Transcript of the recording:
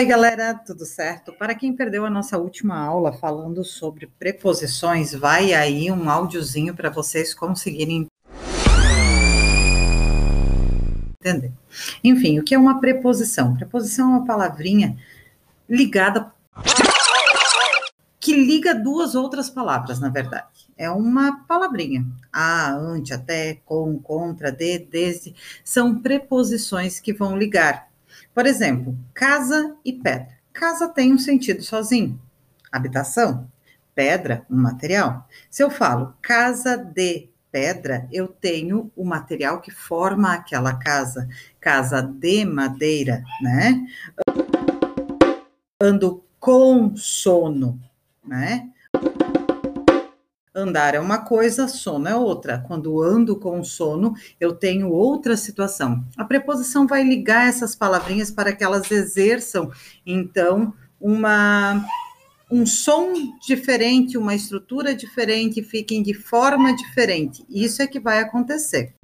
Oi, galera, tudo certo? Para quem perdeu a nossa última aula falando sobre preposições, vai aí um áudiozinho para vocês conseguirem entender. Enfim, o que é uma preposição? Preposição é uma palavrinha ligada que liga duas outras palavras, na verdade. É uma palavrinha. A, ante, até, com, contra, de, desde, são preposições que vão ligar por exemplo, casa e pedra. Casa tem um sentido sozinho. Habitação. Pedra, um material. Se eu falo casa de pedra, eu tenho o material que forma aquela casa. Casa de madeira, né? Ando com sono, né? Andar é uma coisa, sono é outra. Quando ando com sono, eu tenho outra situação. A preposição vai ligar essas palavrinhas para que elas exerçam, então, uma um som diferente, uma estrutura diferente, fiquem de forma diferente. Isso é que vai acontecer.